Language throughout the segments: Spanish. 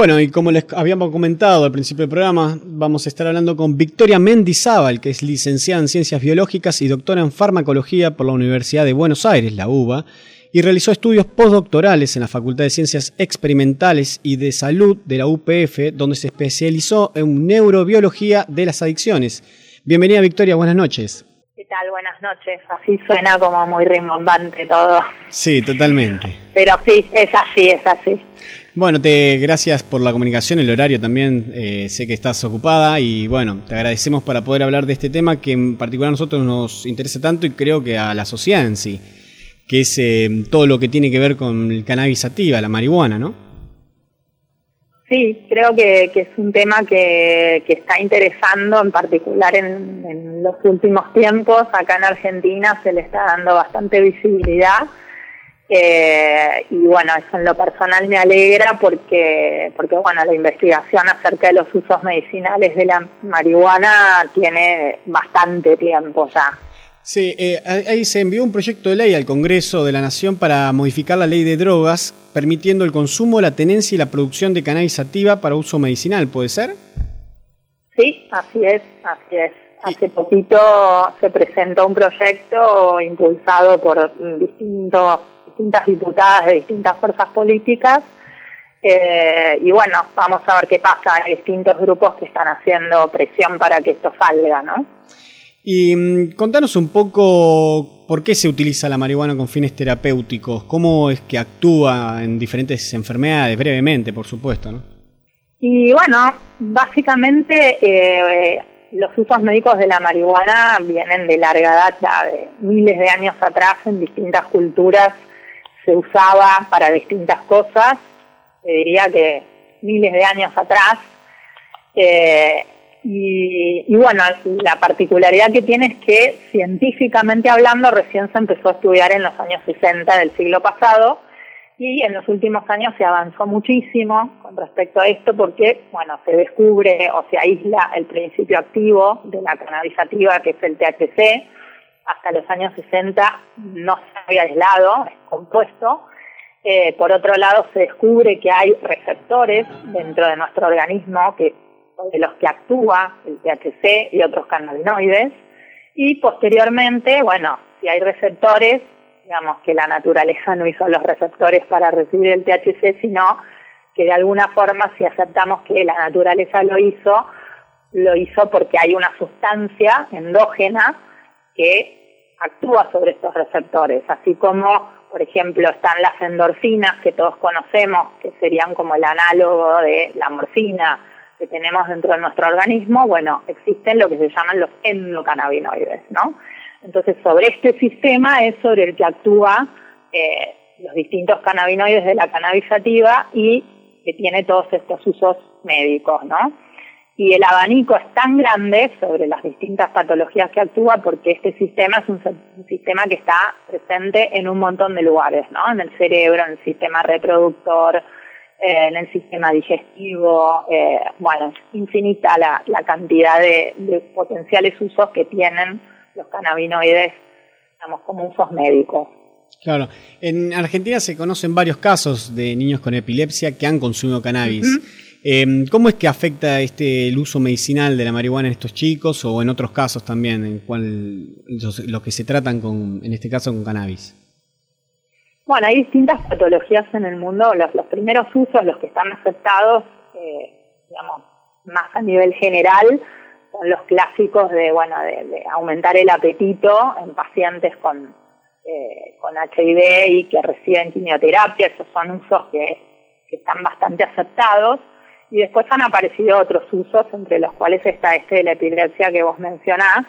Bueno, y como les habíamos comentado al principio del programa, vamos a estar hablando con Victoria Mendizábal, que es licenciada en Ciencias Biológicas y doctora en Farmacología por la Universidad de Buenos Aires, la UBA, y realizó estudios postdoctorales en la Facultad de Ciencias Experimentales y de Salud de la UPF, donde se especializó en neurobiología de las adicciones. Bienvenida Victoria, buenas noches. ¿Qué tal? Buenas noches. Así suena como muy rimbombante todo. Sí, totalmente. Pero sí, es así, es así. Bueno, te gracias por la comunicación, el horario también, eh, sé que estás ocupada y bueno, te agradecemos para poder hablar de este tema que en particular a nosotros nos interesa tanto y creo que a la sociedad en sí que es eh, todo lo que tiene que ver con el cannabis sativa, la marihuana, ¿no? Sí, creo que, es un tema que, está interesando en particular en, los últimos tiempos. Acá en Argentina se le está dando bastante visibilidad. Eh, y bueno, eso en lo personal me alegra porque, porque bueno, la investigación acerca de los usos medicinales de la marihuana tiene bastante tiempo ya. Sí, eh, ahí se envió un proyecto de ley al Congreso de la Nación para modificar la ley de drogas, permitiendo el consumo, la tenencia y la producción de cannabis sativa para uso medicinal, ¿puede ser? Sí, así es, así es. Hace poquito se presentó un proyecto impulsado por distintos, distintas diputadas de distintas fuerzas políticas eh, y bueno, vamos a ver qué pasa. Hay distintos grupos que están haciendo presión para que esto salga, ¿no? Y mm, contanos un poco por qué se utiliza la marihuana con fines terapéuticos, cómo es que actúa en diferentes enfermedades, brevemente, por supuesto, ¿no? Y bueno, básicamente eh, los usos médicos de la marihuana vienen de larga data, de miles de años atrás en distintas culturas se usaba para distintas cosas, te diría que miles de años atrás. Eh, y, bueno, la particularidad que tiene es que científicamente hablando recién se empezó a estudiar en los años 60 del siglo pasado y en los últimos años se avanzó muchísimo con respecto a esto porque, bueno, se descubre o se aísla el principio activo de la cannabisativa que es el THC. Hasta los años 60 no se había aislado, es compuesto. Eh, por otro lado, se descubre que hay receptores dentro de nuestro organismo que de los que actúa el THC y otros cannabinoides. Y posteriormente, bueno, si hay receptores, digamos que la naturaleza no hizo los receptores para recibir el THC, sino que de alguna forma si aceptamos que la naturaleza lo hizo, lo hizo porque hay una sustancia endógena que actúa sobre estos receptores, así como, por ejemplo, están las endorfinas que todos conocemos, que serían como el análogo de la morfina, que tenemos dentro de nuestro organismo, bueno, existen lo que se llaman los endocannabinoides, ¿no? Entonces, sobre este sistema es sobre el que actúa eh, los distintos cannabinoides de la cannabisativa y que tiene todos estos usos médicos, ¿no? Y el abanico es tan grande sobre las distintas patologías que actúa porque este sistema es un, un sistema que está presente en un montón de lugares, ¿no? En el cerebro, en el sistema reproductor, eh, en el sistema digestivo, eh, bueno, es infinita la, cantidad de, potenciales usos que tienen los cannabinoides, digamos, como usos médicos. Claro, en Argentina se conocen varios casos de niños con epilepsia que han consumido cannabis. Em, ¿Cómo es que afecta este el uso medicinal de la marihuana en estos chicos o en otros casos también, en cual los que se tratan con, en este caso con cannabis? Bueno, hay distintas patologías en el mundo. Los, primeros usos, los que están aceptados, eh, digamos, más a nivel general, son los clásicos de, bueno, de, aumentar el apetito en pacientes con, eh, con HIV y que reciben quimioterapia. Esos son usos que, que están bastante aceptados. Y después han aparecido otros usos, entre los cuales está este de la epilepsia que vos mencionás,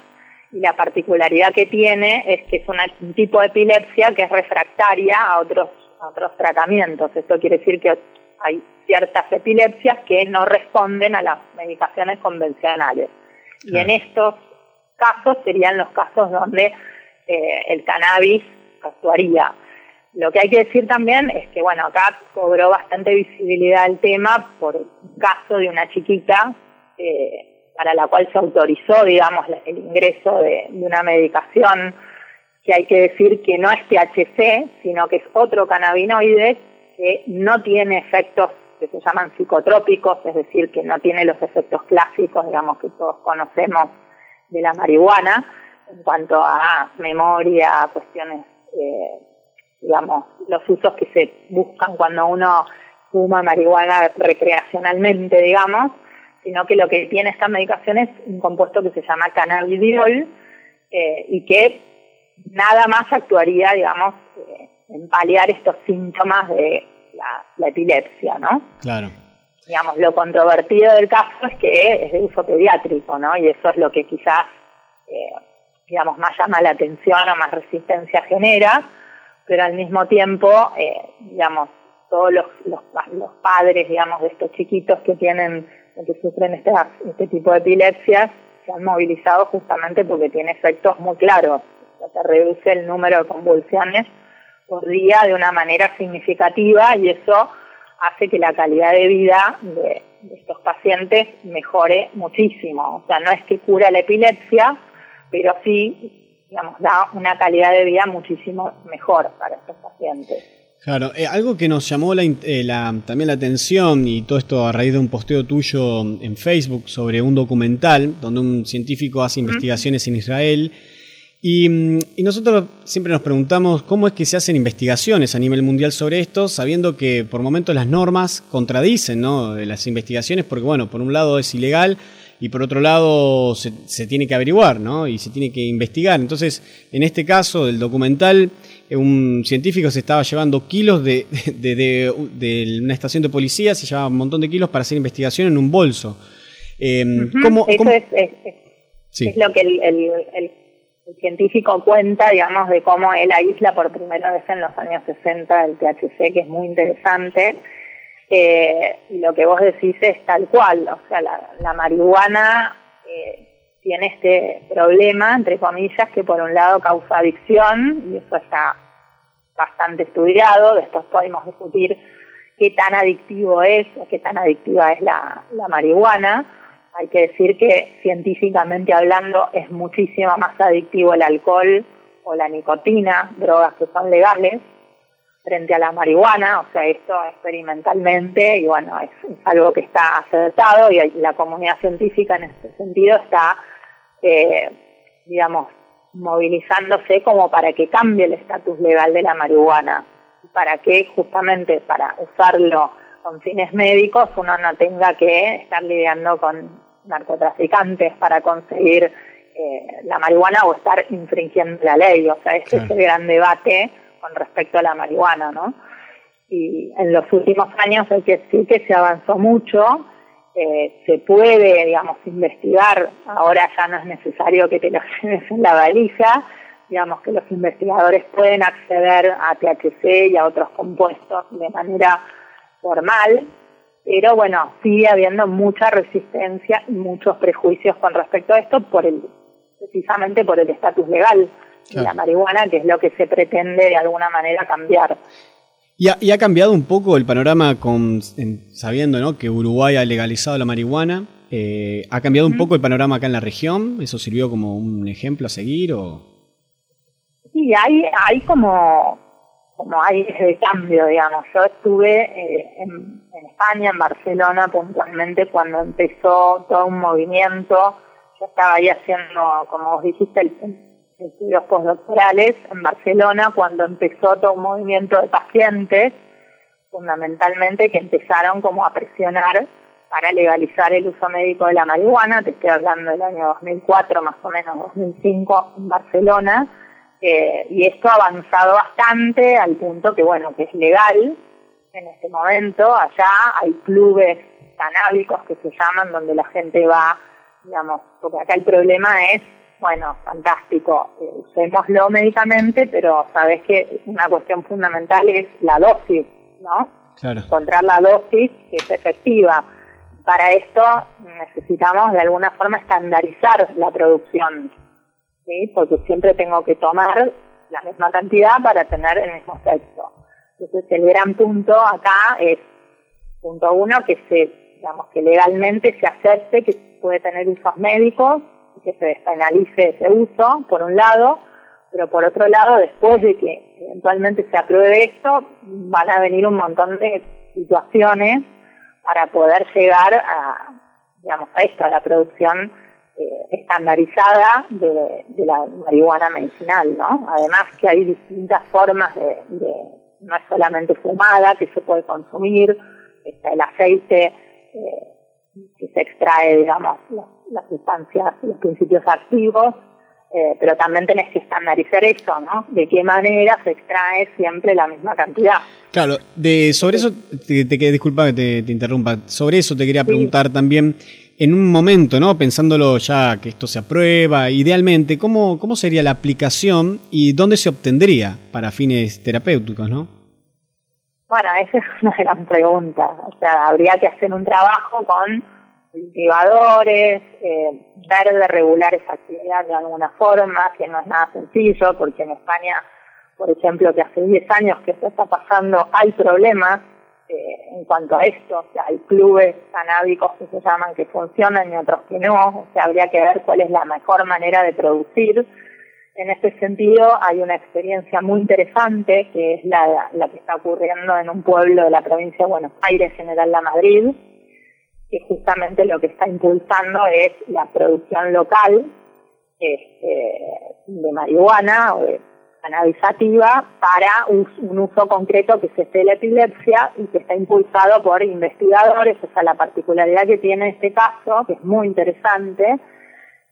y la particularidad que tiene es que es un tipo de epilepsia que es refractaria a otros, otros tratamientos. Esto quiere decir que hay ciertas epilepsias que no responden a las medicaciones convencionales. Y en estos casos serían los casos donde eh, el cannabis actuaría. Lo que hay que decir también es que, bueno, acá cobró bastante visibilidad el tema por un caso de una chiquita eh, para la cual se autorizó, digamos, el ingreso de, una medicación que hay que decir que no es THC, sino que es otro cannabinoide que no tiene efectos que se llaman psicotrópicos, es decir, que no tiene los efectos clásicos, digamos, que todos conocemos de la marihuana, en cuanto a memoria, cuestiones, eh, digamos, los usos que se buscan cuando uno fuma marihuana recreacionalmente, digamos, sino que lo que tiene esta medicación es un compuesto que se llama cannabidiol eh, y que nada más actuaría, digamos, eh, en paliar estos síntomas de la, epilepsia, ¿no? Claro. Digamos, lo controvertido del caso es que es de uso pediátrico, ¿no? Y eso es lo que quizás, eh, digamos, más llama la atención o más resistencia genera, pero al mismo tiempo, eh, digamos, todos los, los, los, padres, digamos, de estos chiquitos que tienen, que sufren este, este tipo de epilepsias, se han movilizado justamente porque tiene efectos muy claros. se reduce el número de convulsiones por día de una manera significativa y eso hace que la calidad de vida de, estos pacientes mejore muchísimo. O sea, no es que cura la epilepsia, pero sí, digamos, da una calidad de vida muchísimo mejor para estos pacientes. Claro, eh, algo que nos llamó la, eh, la, también la atención, y todo esto a raíz de un posteo tuyo en Facebook sobre un documental donde un científico hace investigaciones en Israel Mm, y, nosotros siempre nos preguntamos cómo es que se hacen investigaciones a nivel mundial sobre esto, sabiendo que por momentos las normas contradicen ¿no? las investigaciones, porque bueno, por un lado es ilegal y por otro lado se, tiene que averiguar ¿no? y se tiene que investigar. Entonces, en este caso del documental, eh, un científico se estaba llevando kilos de, de, una estación de policía, se llevaba un montón de kilos para hacer investigación en un bolso. Eh, ¿cómo, Eso Es, lo que el el científico cuenta, digamos, de cómo él aísla por primera vez en los años 60 el THC, que es muy interesante. Eh, y lo que vos decís es tal cual, o sea, la, marihuana eh, tiene este problema, entre comillas, que por un lado causa adicción, y eso está bastante estudiado, después podemos discutir qué tan adictivo es o qué tan adictiva es la marihuana, hay que decir que científicamente hablando es muchísimo más adictivo el alcohol o la nicotina, drogas que son legales, frente a la marihuana, o sea, esto experimentalmente, y bueno, es, algo que está acertado y la comunidad científica en este sentido está, eh, digamos, movilizándose como para que cambie el estatus legal de la marihuana, para que justamente para usarlo con fines médicos uno no tenga que estar lidiando con narcotraficantes para conseguir eh, la marihuana o estar infringiendo la ley. O sea, este es el gran debate con respecto a la marihuana, ¿no? Y en los últimos años hay que decir que se avanzó mucho, eh, se puede, digamos, investigar, ahora ya no es necesario que te lo lleves en la valija, digamos que los investigadores pueden acceder a THC y a otros compuestos de manera formal, pero bueno, sigue habiendo mucha resistencia y muchos prejuicios con respecto a esto por el precisamente por el estatus legal la marihuana, que es lo que se pretende de alguna manera cambiar. Y ha, cambiado un poco el panorama con sabiendo ¿no? que Uruguay ha legalizado la marihuana. Eh, ¿Ha cambiado un poco el panorama acá en la región? ¿Eso sirvió como un ejemplo a seguir? O? Sí, hay, hay como como hay ese cambio, digamos. Yo estuve eh, en, España, en Barcelona puntualmente, cuando empezó todo un movimiento. Yo estaba ahí haciendo, como vos dijiste, estudios postdoctorales en Barcelona, cuando empezó todo un movimiento de pacientes, fundamentalmente, que empezaron como a presionar para legalizar el uso médico de la marihuana. Te estoy hablando del año 2004, más o menos 2005, en Barcelona eh, y esto ha avanzado bastante al punto que, bueno, que es legal en este momento. Allá hay clubes canábicos que se llaman donde la gente va, digamos, porque acá el problema es, bueno, fantástico, usémoslo médicamente, pero sabes que una cuestión fundamental es la dosis, ¿no? Claro. Encontrar la dosis que es efectiva. Para esto necesitamos de alguna forma estandarizar la producción ¿sí? porque siempre tengo que tomar la misma cantidad para tener el mismo sexo. Entonces el gran punto acá es, punto uno, que se, digamos, que legalmente se acepte que puede tener usos médicos que se despenalice ese uso, por un lado. Pero por otro lado, después de que eventualmente se apruebe esto, van a venir un montón de situaciones para poder llegar a, digamos, a esto, a la producción eh, estandarizada de, la marihuana medicinal, ¿no? Además que hay distintas formas de, no es solamente fumada que se puede consumir, está el aceite eh, que se extrae, digamos, las sustancias, los principios activos, eh, pero también tenés que estandarizar eso, ¿no? De qué manera se extrae siempre la misma cantidad. Claro, de, sobre eso, te, te disculpa que te, interrumpa, sobre eso te quería preguntar también, en un momento, ¿no? Pensándolo ya que esto se aprueba, idealmente, ¿cómo, cómo sería la aplicación y dónde se obtendría para fines terapéuticos, ¿no? Bueno, esa es una gran pregunta. O sea, habría que hacer un trabajo con cultivadores, eh, ver de regular esa actividad de alguna forma, que no es nada sencillo, porque en España, por ejemplo, que hace 10 años que esto está pasando, hay problemas eh, en cuanto a esto, o sea, hay clubes canábicos que se llaman que funcionan y otros que no, o sea, habría que ver cuál es la mejor manera de producir. En este sentido, hay una experiencia muy interesante, que es la, la que está ocurriendo en un pueblo de la provincia de Buenos Aires, General La Madrid, que justamente lo que está impulsando es la producción local este, de marihuana o de cannabisativa para un, uso concreto que se esté la epilepsia y que está impulsado por investigadores, o sea, la particularidad que tiene este caso, que es muy interesante,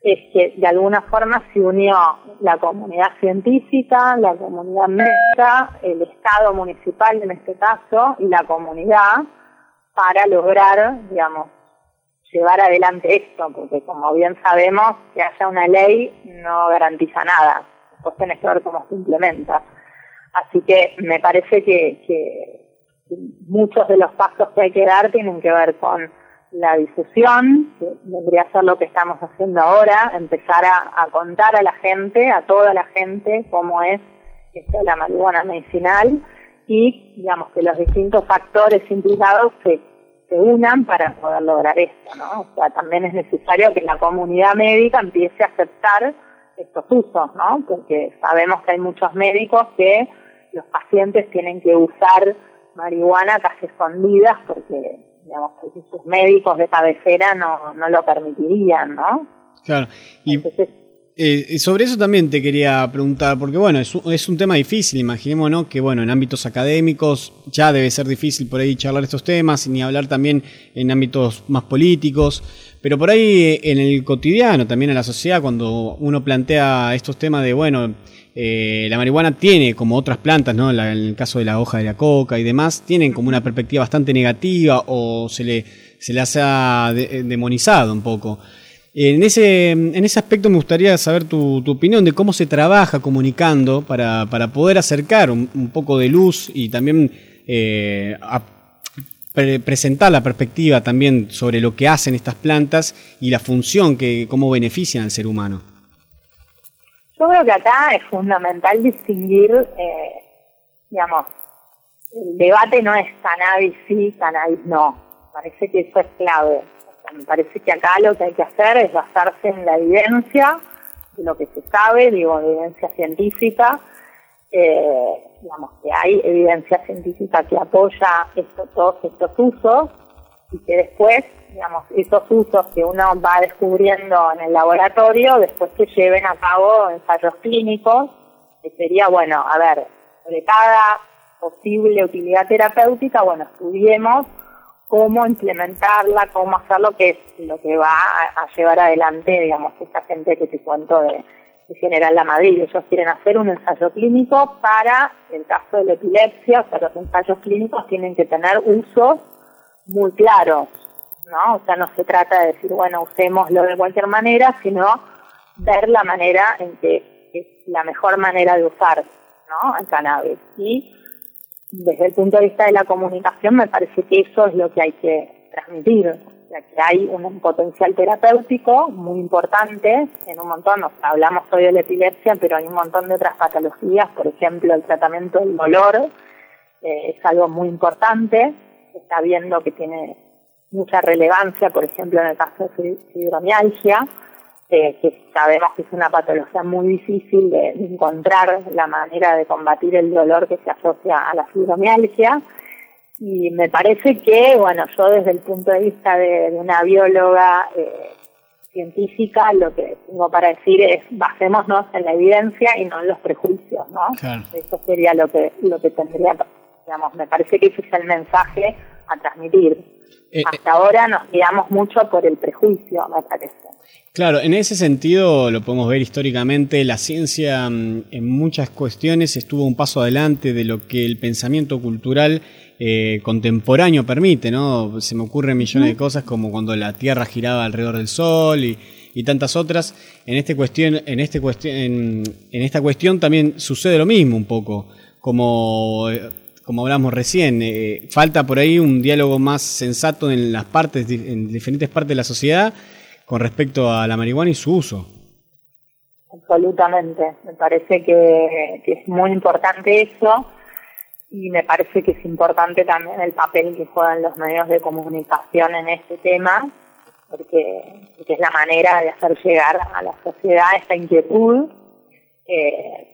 es que de alguna forma se unió la comunidad científica, la comunidad médica, el Estado municipal en este caso y la comunidad para lograr, digamos, llevar adelante esto, porque como bien sabemos, que haya una ley no garantiza nada, después tenés que ver cómo se implementa. Así que me parece que, que muchos de los pasos que hay que dar tienen que ver con la difusión, que vendría a ser lo que estamos haciendo ahora, empezar a, contar a la gente, a toda la gente, cómo es esto la marihuana medicinal y, digamos, que los distintos factores implicados se, se unan para poder lograr esto, ¿no? O sea, también es necesario que la comunidad médica empiece a aceptar estos usos, ¿no? Porque sabemos que hay muchos médicos que los pacientes tienen que usar marihuana casi escondidas porque, digamos, sus médicos de cabecera no, no lo permitirían, ¿no? Claro. Y eh, sobre eso también te quería preguntar, porque bueno, es un, es un tema difícil, imaginémonos que bueno, en ámbitos académicos ya debe ser difícil por ahí charlar estos temas, ni hablar también en ámbitos más políticos, pero por ahí en el cotidiano, también en la sociedad, cuando uno plantea estos temas de, bueno, eh, la marihuana tiene, como otras plantas, ¿no? en el caso de la hoja de la coca y demás, tienen como una perspectiva bastante negativa o se le, se le ha demonizado un poco. En ese, en ese aspecto me gustaría saber tu, tu opinión de cómo se trabaja comunicando para, para poder acercar un, poco de luz y también eh, presentar la perspectiva también sobre lo que hacen estas plantas y la función que cómo benefician al ser humano. Yo creo que acá es fundamental distinguir, eh, digamos, el debate no es cannabis sí, cannabis no. Parece que eso es clave me parece que acá lo que hay que hacer es basarse en la evidencia, de lo que se sabe, digo, evidencia científica, eh, digamos que hay evidencia científica que apoya esto, todos estos usos y que después, digamos, esos usos que uno va descubriendo en el laboratorio, después que lleven a cabo ensayos clínicos, que sería, bueno, a ver, de cada posible utilidad terapéutica, bueno, estudiemos cómo implementarla, cómo hacer lo que es lo que va a, llevar adelante, digamos, esta gente que te cuento de, General La Madrid. Ellos quieren hacer un ensayo clínico para el caso de la epilepsia, o sea, los ensayos clínicos tienen que tener usos muy claros, ¿no? O sea, no se trata de decir, bueno, usémoslo de cualquier manera, sino ver la manera en que es la mejor manera de usar, ¿no? El cannabis. Y desde el punto de vista de la comunicación me parece que eso es lo que hay que transmitir, ya que hay un potencial terapéutico muy importante en un montón, hablamos hoy de la epilepsia, pero hay un montón de otras patologías, por ejemplo el tratamiento del dolor eh, es algo muy importante, se está viendo que tiene mucha relevancia, por ejemplo en el caso de fibromialgia, eh, que sabemos que es una patología muy difícil de, encontrar la manera de combatir el dolor que se asocia a la fibromialgia. Y me parece que, bueno, yo desde el punto de vista de, una bióloga eh, científica, lo que tengo para decir es basémonos en la evidencia y no en los prejuicios, ¿no? Eso sería lo que, lo que tendría, digamos, me parece que ese es el mensaje a transmitir. Eh, Hasta ahora nos guiamos mucho por el prejuicio, me parece. Claro, en ese sentido lo podemos ver históricamente, la ciencia mm, en muchas cuestiones estuvo un paso adelante de lo que el pensamiento cultural eh, contemporáneo permite, ¿no? Se me ocurren millones de cosas como cuando la Tierra giraba alrededor del Sol y, tantas otras. En, este cuestión, en, este cuestión, en, esta cuestión también sucede lo mismo un poco, como, eh, como hablamos recién. Eh, falta por ahí un diálogo más sensato en las partes, en diferentes partes de la sociedad con respecto a la marihuana y su uso. Absolutamente, me parece que, es muy importante eso y me parece que es importante también el papel que juegan los medios de comunicación en este tema, porque, es la manera de hacer llegar a la sociedad esta inquietud.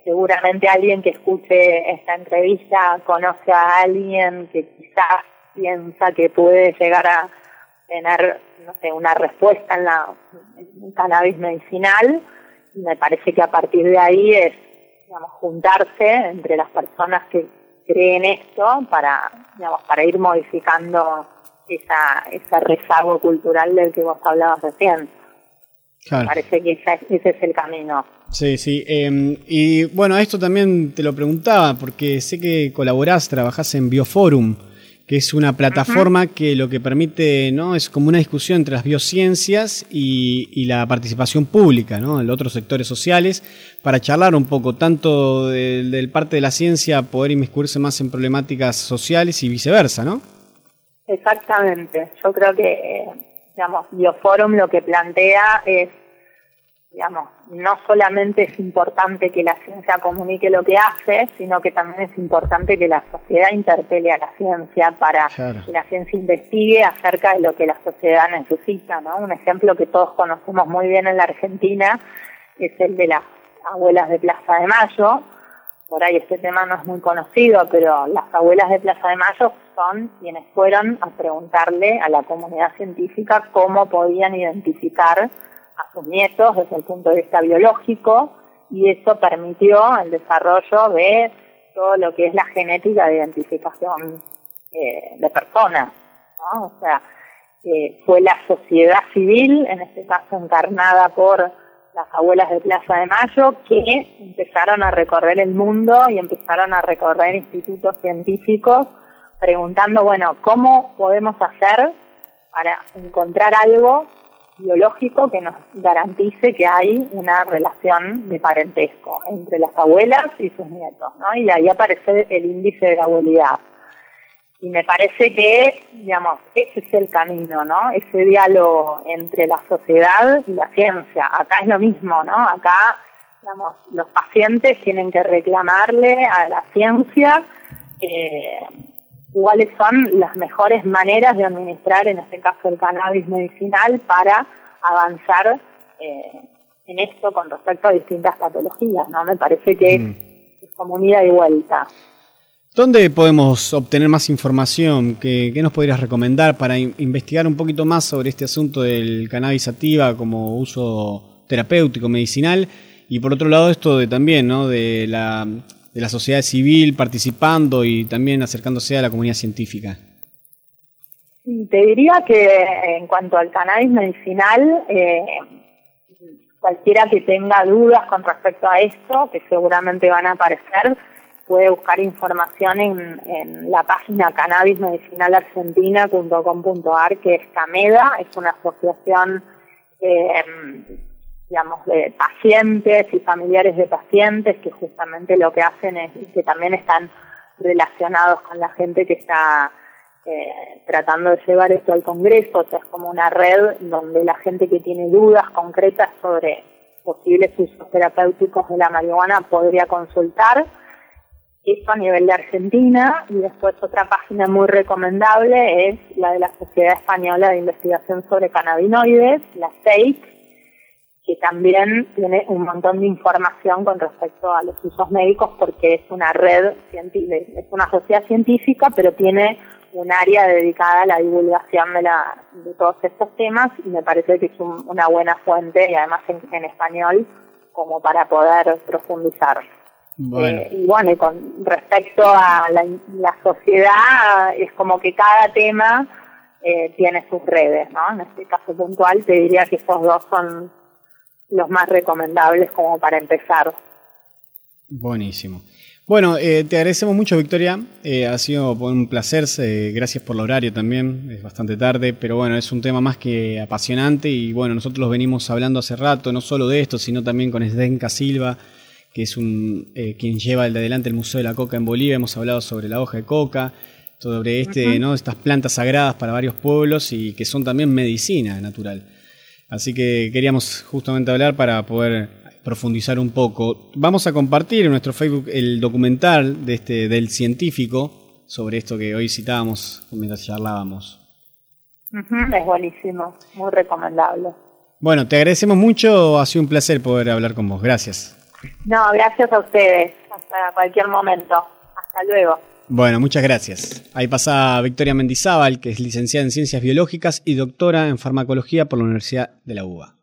Seguramente alguien que escuche esta entrevista conoce a alguien que quizás piensa que puede llegar a tener no sé, una respuesta en la cannabis medicinal. Y me parece que a partir de ahí es, digamos, juntarse entre las personas que creen esto para, digamos, para ir modificando esa, ese rezago cultural del que vos hablabas recién. Me parece que ese es el camino. Sí, sí. Em, y bueno, esto también te lo preguntaba, porque sé que colaborás, trabajás en Bioforum que es una plataforma que lo que permite ¿no? es como una discusión entre las biociencias y, la participación pública, ¿no? en otros sectores sociales, para charlar un poco tanto del parte de la ciencia, poder inmiscuirse más en problemáticas sociales y viceversa, ¿no? Exactamente. Yo creo que, digamos, Bioforum lo que plantea es digamos, no solamente es importante que la ciencia comunique lo que hace, sino que también es importante que la sociedad interpele a la ciencia para que la ciencia investigue acerca de lo que la sociedad necesita, ¿no? Un ejemplo que todos conocemos muy bien en la Argentina es el de las abuelas de Plaza de Mayo. Por ahí este tema no es muy conocido, pero las abuelas de Plaza de Mayo son quienes fueron a preguntarle a la comunidad científica cómo podían identificar a sus nietos desde el punto de vista biológico y eso permitió el desarrollo de todo lo que es la genética de identificación eh, de personas. ¿no? O sea, eh, fue la sociedad civil, en este caso encarnada por las abuelas de Plaza de Mayo, que empezaron a recorrer el mundo y empezaron a recorrer institutos científicos preguntando, bueno, ¿cómo podemos hacer para encontrar algo biológico que nos garantice que hay una relación de parentesco entre las abuelas y sus nietos, ¿no? Y ahí aparece el índice de la abuelidad. Y me parece que, digamos, ese es el camino, ¿no? Ese diálogo entre la sociedad y la ciencia. Acá es lo mismo, ¿no? Acá, digamos, los pacientes tienen que reclamarle a la ciencia eh, cuáles son las mejores maneras de administrar, en este caso, el cannabis medicinal para avanzar eh, en esto con respecto a distintas patologías, ¿no? Me parece que mm. es como un ida y vuelta. ¿Dónde podemos obtener más información? ¿Qué, nos podrías recomendar para investigar un poquito más sobre este asunto del cannabis activa como uso terapéutico, medicinal? Y por otro lado, esto de también, ¿no? De la de la sociedad civil participando y también acercándose a la comunidad científica? Te diría que en cuanto al cannabis medicinal, eh, cualquiera que tenga dudas con respecto a esto, que seguramente van a aparecer, puede buscar información en, la página cannabismedicinalargentina.com.ar, que es CAMEDA, es una asociación eh, digamos, de pacientes y familiares de pacientes que justamente lo que hacen es que también están relacionados con la gente que está eh, tratando de llevar esto al Congreso, o sea, es como una red donde la gente que tiene dudas concretas sobre posibles usos terapéuticos de la marihuana podría consultar. Eso a nivel de Argentina y después otra página muy recomendable es la de la Sociedad Española de Investigación sobre Cannabinoides, la SEIC, que también tiene un montón de información con respecto a los usos médicos porque es una red, es una sociedad científica, pero tiene un área dedicada a la divulgación de, la, de todos estos temas y me parece que es una buena fuente y además en, español como para poder profundizar. Eh, y bueno, y con respecto a la, la, sociedad, es como que cada tema eh, tiene sus redes, ¿no? En este caso puntual te diría que esos dos son los más recomendables como para empezar. Buenísimo. Bueno, eh, te agradecemos mucho, Victoria. Eh, ha sido un placer. gracias por el horario también. Es bastante tarde, pero bueno, es un tema más que apasionante. Y bueno, nosotros los venimos hablando hace rato, no solo de esto, sino también con Esdenka Silva, que es un, eh, quien lleva de adelante el Museo de la Coca en Bolivia. Hemos hablado sobre la hoja de coca, sobre este, ¿no? estas plantas sagradas para varios pueblos y que son también medicina natural. Así que queríamos justamente hablar para poder profundizar un poco. Vamos a compartir en nuestro Facebook el documental de este, del científico sobre esto que hoy citábamos mientras charlábamos. es buenísimo, muy recomendable. Bueno, te agradecemos mucho, ha sido un placer poder hablar con vos. Gracias. No, gracias a ustedes. Hasta cualquier momento. Hasta luego. Bueno, muchas gracias. Ahí pasa Victoria Mendizábal, que es licenciada en Ciencias Biológicas y doctora en Farmacología por la Universidad de la UBA.